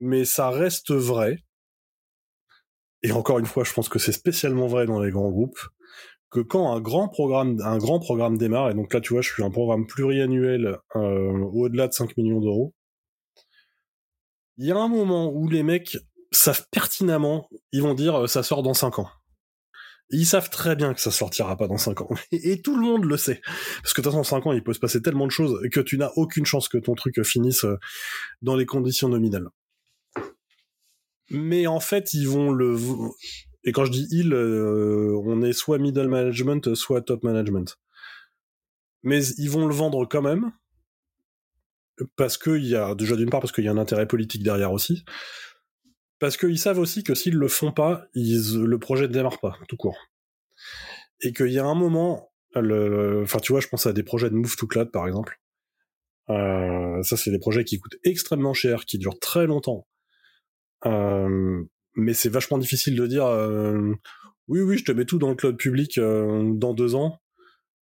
mais ça reste vrai. Et encore une fois, je pense que c'est spécialement vrai dans les grands groupes que quand un grand programme, démarre, et donc là, tu vois, je suis un programme pluriannuel euh, au-delà de 5 millions d'euros, il y a un moment où les mecs savent pertinemment, ils vont dire euh, ça sort dans 5 ans. ils savent très bien que ça sortira pas dans 5 ans. Et, tout le monde le sait. Parce que de toute façon, 5 ans, il peut se passer tellement de choses que tu n'as aucune chance que ton truc finisse euh, dans les conditions nominales. Mais en fait, ils vont le, et quand je dis il, euh, on est soit middle management, soit top management. Mais ils vont le vendre quand même, parce qu'il y a, déjà d'une part, parce qu'il y a un intérêt politique derrière aussi, parce qu'ils savent aussi que s'ils le font pas, ils, le projet ne démarre pas, tout court. Et qu'il y a un moment, le, enfin tu vois, je pense à des projets de Move to Cloud par exemple. Euh, ça, c'est des projets qui coûtent extrêmement cher, qui durent très longtemps. Mais c'est vachement difficile de dire oui oui je te mets tout dans le cloud public dans deux ans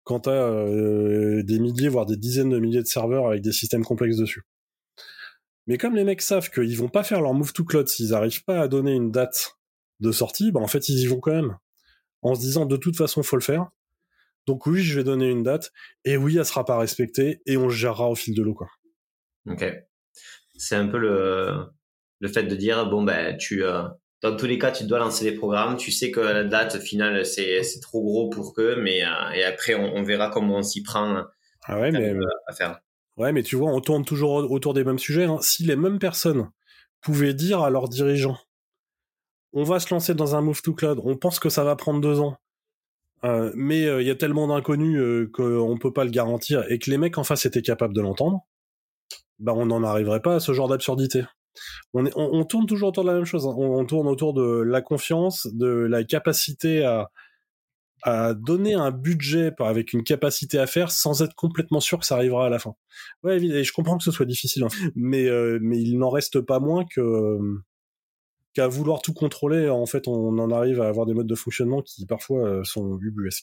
quand t'as euh, des milliers voire des dizaines de milliers de serveurs avec des systèmes complexes dessus. Mais comme les mecs savent qu'ils vont pas faire leur move to cloud s'ils arrivent pas à donner une date de sortie, bah en fait ils y vont quand même en se disant de toute façon faut le faire. Donc oui, je vais donner une date et oui, elle sera pas respectée et on gérera au fil de l'eau quoi. OK. C'est un peu le le fait de dire bon ben tu dans tous les cas, tu dois lancer des programmes. Tu sais que la date finale, c'est, trop gros pour eux, mais euh, et après, on, verra comment on s'y prend ah ouais, mais, à faire. Ouais, mais tu vois, on tourne toujours autour des mêmes sujets. Hein. Si les mêmes personnes pouvaient dire à leurs dirigeants, on va se lancer dans un move to cloud, on pense que ça va prendre deux ans, euh, mais euh, il y a tellement d'inconnus qu'on peut pas le garantir, et que les mecs en face étaient capables de l'entendre, bah on n'en arriverait pas à ce genre d'absurdité on, tourne toujours autour de la même chose. Hein. On, tourne autour de la confiance, de la capacité à, donner un budget avec une capacité à faire sans être complètement sûr que ça arrivera à la fin. Ouais, et je comprends que ce soit difficile, hein. mais euh, mais il n'en reste pas moins qu'à vouloir tout contrôler, en fait, on en arrive à avoir des modes de fonctionnement qui parfois euh, sont ubuesques.